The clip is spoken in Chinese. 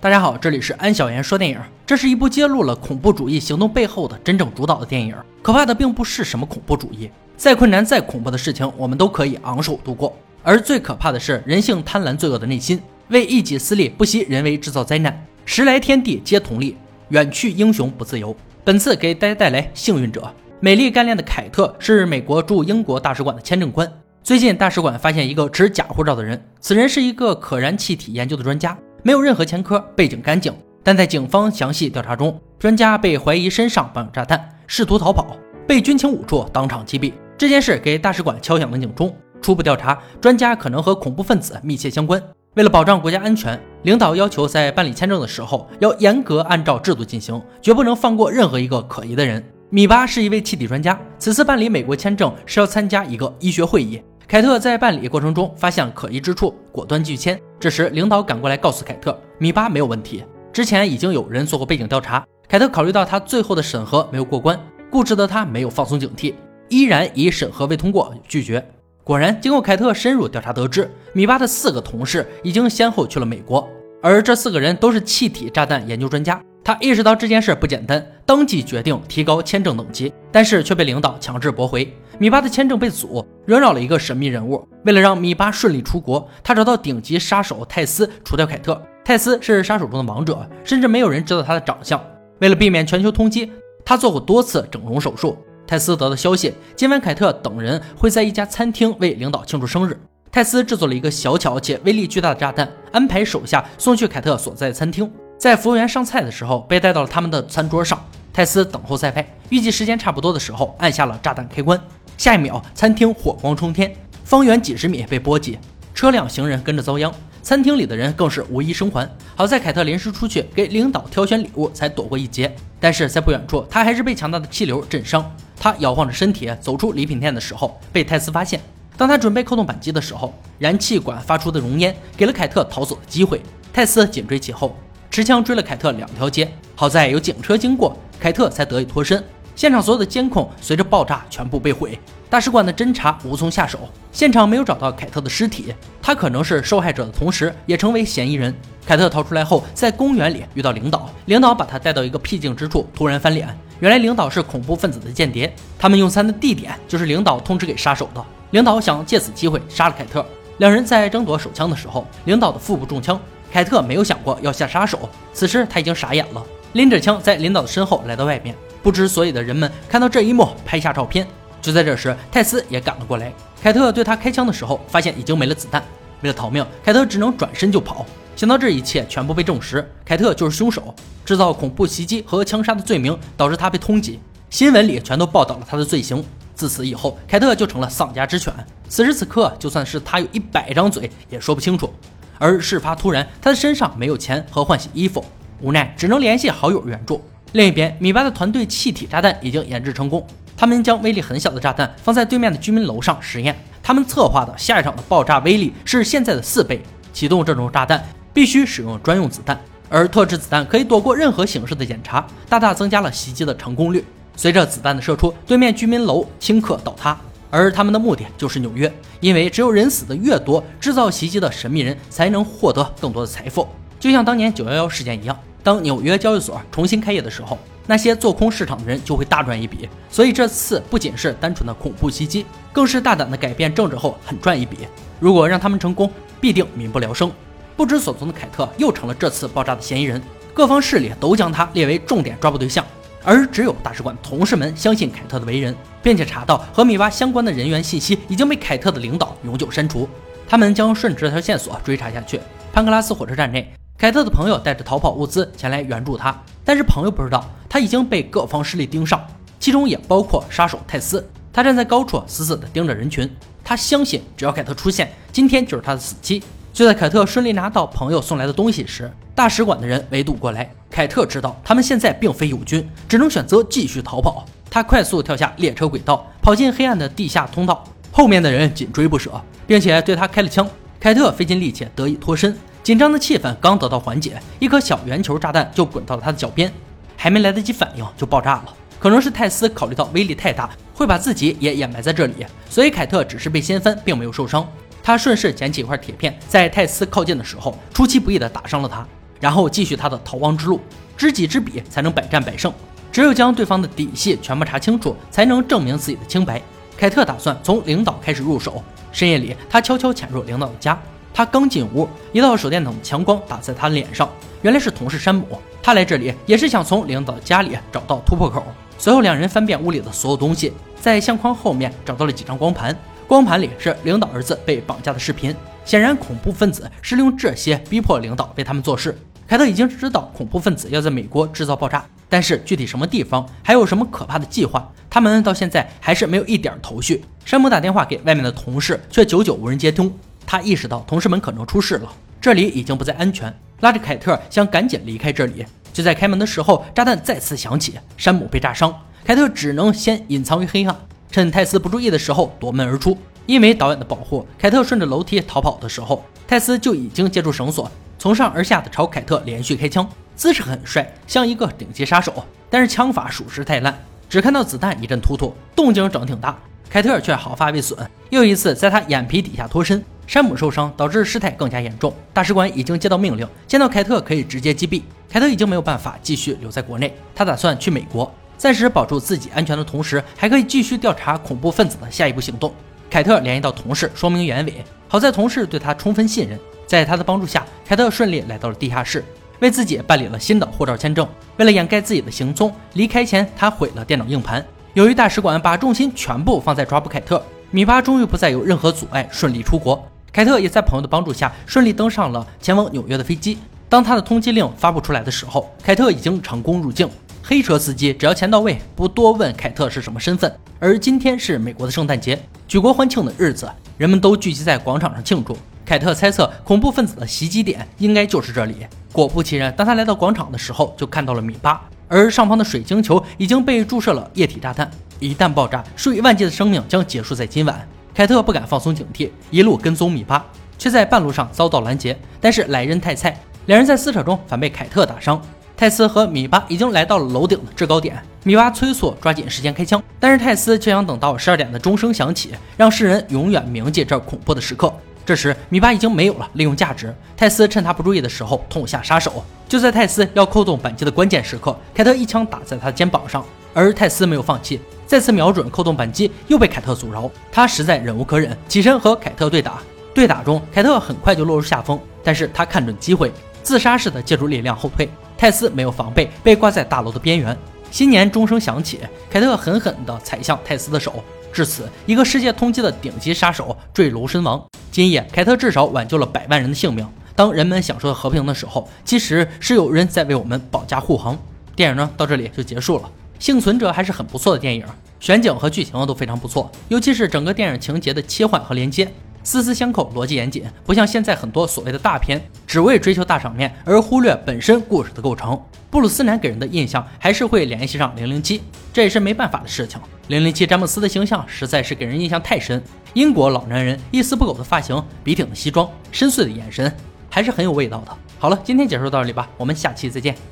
大家好，这里是安小言说电影。这是一部揭露了恐怖主义行动背后的真正主导的电影。可怕的并不是什么恐怖主义，再困难、再恐怖的事情，我们都可以昂首度过。而最可怕的是人性贪婪、罪恶的内心，为一己私利，不惜人为制造灾难。时来天地皆同力，远去英雄不自由。本次给大家带来幸运者，美丽干练的凯特是美国驻英国大使馆的签证官。最近大使馆发现一个持假护照的人，此人是一个可燃气体研究的专家。没有任何前科，背景干净，但在警方详细调查中，专家被怀疑身上绑有炸弹，试图逃跑，被军情五处当场击毙。这件事给大使馆敲响了警钟。初步调查，专家可能和恐怖分子密切相关。为了保障国家安全，领导要求在办理签证的时候要严格按照制度进行，绝不能放过任何一个可疑的人。米巴是一位气体专家，此次办理美国签证是要参加一个医学会议。凯特在办理过程中发现可疑之处，果断拒签。这时，领导赶过来告诉凯特，米巴没有问题，之前已经有人做过背景调查。凯特考虑到他最后的审核没有过关，固执的他没有放松警惕，依然以审核未通过拒绝。果然，经过凯特深入调查得知，米巴的四个同事已经先后去了美国，而这四个人都是气体炸弹研究专家。他意识到这件事不简单，当即决定提高签证等级，但是却被领导强制驳回。米巴的签证被阻，惹恼了一个神秘人物。为了让米巴顺利出国，他找到顶级杀手泰斯除掉凯特。泰斯是杀手中的王者，甚至没有人知道他的长相。为了避免全球通缉，他做过多次整容手术。泰斯得到消息，今晚凯特等人会在一家餐厅为领导庆祝生日。泰斯制作了一个小巧且威力巨大的炸弹，安排手下送去凯特所在餐厅。在服务员上菜的时候，被带到了他们的餐桌上。泰斯等候再派，预计时间差不多的时候，按下了炸弹开关。下一秒，餐厅火光冲天，方圆几十米被波及，车辆、行人跟着遭殃，餐厅里的人更是无一生还。好在凯特临时出去给领导挑选礼物，才躲过一劫。但是在不远处，他还是被强大的气流震伤。他摇晃着身体走出礼品店的时候，被泰斯发现。当他准备扣动扳机的时候，燃气管发出的浓烟给了凯特逃走的机会。泰斯紧追其后。持枪追了凯特两条街，好在有警车经过，凯特才得以脱身。现场所有的监控随着爆炸全部被毁，大使馆的侦查无从下手。现场没有找到凯特的尸体，他可能是受害者的同时，也成为嫌疑人。凯特逃出来后，在公园里遇到领导，领导把他带到一个僻静之处，突然翻脸，原来领导是恐怖分子的间谍。他们用餐的地点就是领导通知给杀手的。领导想借此机会杀了凯特。两人在争夺手枪的时候，领导的腹部中枪。凯特没有想过要下杀手，此时他已经傻眼了，拎着枪在领导的身后来到外面。不知所以的人们看到这一幕，拍下照片。就在这时，泰斯也赶了过来。凯特对他开枪的时候，发现已经没了子弹。为了逃命，凯特只能转身就跑。想到这一切全部被证实，凯特就是凶手，制造恐怖袭击和枪杀的罪名，导致他被通缉。新闻里全都报道了他的罪行。自此以后，凯特就成了丧家之犬。此时此刻，就算是他有一百张嘴，也说不清楚。而事发突然，他的身上没有钱和换洗衣服，无奈只能联系好友援助。另一边，米巴的团队气体炸弹已经研制成功，他们将威力很小的炸弹放在对面的居民楼上实验。他们策划的下一场的爆炸威力是现在的四倍。启动这种炸弹必须使用专用子弹，而特制子弹可以躲过任何形式的检查，大大增加了袭击的成功率。随着子弹的射出，对面居民楼顷刻倒塌。而他们的目的就是纽约，因为只有人死的越多，制造袭击的神秘人才能获得更多的财富。就像当年九幺幺事件一样，当纽约交易所重新开业的时候，那些做空市场的人就会大赚一笔。所以这次不仅是单纯的恐怖袭击，更是大胆的改变政治后狠赚一笔。如果让他们成功，必定民不聊生。不知所踪的凯特又成了这次爆炸的嫌疑人，各方势力都将他列为重点抓捕对象。而只有大使馆同事们相信凯特的为人，并且查到和米巴相关的人员信息已经被凯特的领导永久删除。他们将顺着这条线索追查下去。潘克拉斯火车站内，凯特的朋友带着逃跑物资前来援助他，但是朋友不知道他已经被各方势力盯上，其中也包括杀手泰斯。他站在高处，死死地盯着人群。他相信，只要凯特出现，今天就是他的死期。就在凯特顺利拿到朋友送来的东西时，大使馆的人围堵过来。凯特知道他们现在并非友军，只能选择继续逃跑。他快速跳下列车轨道，跑进黑暗的地下通道。后面的人紧追不舍，并且对他开了枪。凯特费尽力气得以脱身。紧张的气氛刚得到缓解，一颗小圆球炸弹就滚到了他的脚边，还没来得及反应就爆炸了。可能是泰斯考虑到威力太大，会把自己也掩埋在这里，所以凯特只是被掀翻，并没有受伤。他顺势捡起一块铁片，在泰斯靠近的时候，出其不意地打伤了他。然后继续他的逃亡之路。知己知彼，才能百战百胜。只有将对方的底细全部查清楚，才能证明自己的清白。凯特打算从领导开始入手。深夜里，他悄悄潜入领导的家。他刚进屋，一道手电筒强光打在他脸上，原来是同事山姆。他来这里也是想从领导家里找到突破口。随后，两人翻遍屋里的所有东西，在相框后面找到了几张光盘，光盘里是领导儿子被绑架的视频。显然，恐怖分子是利用这些逼迫领导为他们做事。凯特已经知道恐怖分子要在美国制造爆炸，但是具体什么地方，还有什么可怕的计划，他们到现在还是没有一点头绪。山姆打电话给外面的同事，却久久无人接通。他意识到同事们可能出事了，这里已经不再安全，拉着凯特想赶紧离开这里。就在开门的时候，炸弹再次响起，山姆被炸伤，凯特只能先隐藏于黑暗，趁泰斯不注意的时候夺门而出。因为导演的保护，凯特顺着楼梯逃跑的时候，泰斯就已经借助绳索。从上而下的朝凯特连续开枪，姿势很帅，像一个顶级杀手。但是枪法属实太烂，只看到子弹一阵突突，动静整挺大。凯特却毫发未损，又一次在他眼皮底下脱身。山姆受伤导致事态更加严重，大使馆已经接到命令，见到凯特可以直接击毙。凯特已经没有办法继续留在国内，他打算去美国，暂时保住自己安全的同时，还可以继续调查恐怖分子的下一步行动。凯特联系到同事，说明原委。好在同事对他充分信任。在他的帮助下，凯特顺利来到了地下室，为自己办理了新的护照签证。为了掩盖自己的行踪，离开前他毁了电脑硬盘。由于大使馆把重心全部放在抓捕凯特，米巴终于不再有任何阻碍，顺利出国。凯特也在朋友的帮助下顺利登上了前往纽约的飞机。当他的通缉令发布出来的时候，凯特已经成功入境。黑车司机只要钱到位，不多问凯特是什么身份。而今天是美国的圣诞节，举国欢庆的日子，人们都聚集在广场上庆祝。凯特猜测恐怖分子的袭击点应该就是这里。果不其然，当他来到广场的时候，就看到了米巴，而上方的水晶球已经被注射了液体炸弹。一旦爆炸，数以万计的生命将结束在今晚。凯特不敢放松警惕，一路跟踪米巴，却在半路上遭到拦截。但是来人太菜，两人在撕扯中反被凯特打伤。泰斯和米巴已经来到了楼顶的制高点，米巴催促抓紧时间开枪，但是泰斯却想等到十二点的钟声响起，让世人永远铭记这恐怖的时刻。这时，米巴已经没有了利用价值。泰斯趁他不注意的时候痛下杀手。就在泰斯要扣动扳机的关键时刻，凯特一枪打在他的肩膀上，而泰斯没有放弃，再次瞄准扣动扳机，又被凯特阻挠。他实在忍无可忍，起身和凯特对打。对打中，凯特很快就落入下风，但是他看准机会，自杀似的借助力量后退。泰斯没有防备，被挂在大楼的边缘。新年钟声响起，凯特狠狠地踩向泰斯的手。至此，一个世界通缉的顶级杀手坠楼身亡。今夜，凯特至少挽救了百万人的性命。当人们享受和平的时候，其实是有人在为我们保驾护航。电影呢，到这里就结束了。幸存者还是很不错的电影，选景和剧情都非常不错，尤其是整个电影情节的切换和连接，丝丝相扣，逻辑严谨，不像现在很多所谓的大片，只为追求大场面而忽略本身故事的构成。布鲁斯南给人的印象还是会联系上零零七，这也是没办法的事情。零零七詹姆斯的形象实在是给人印象太深。英国老男人一丝不苟的发型，笔挺的西装，深邃的眼神，还是很有味道的。好了，今天解说到这里吧，我们下期再见。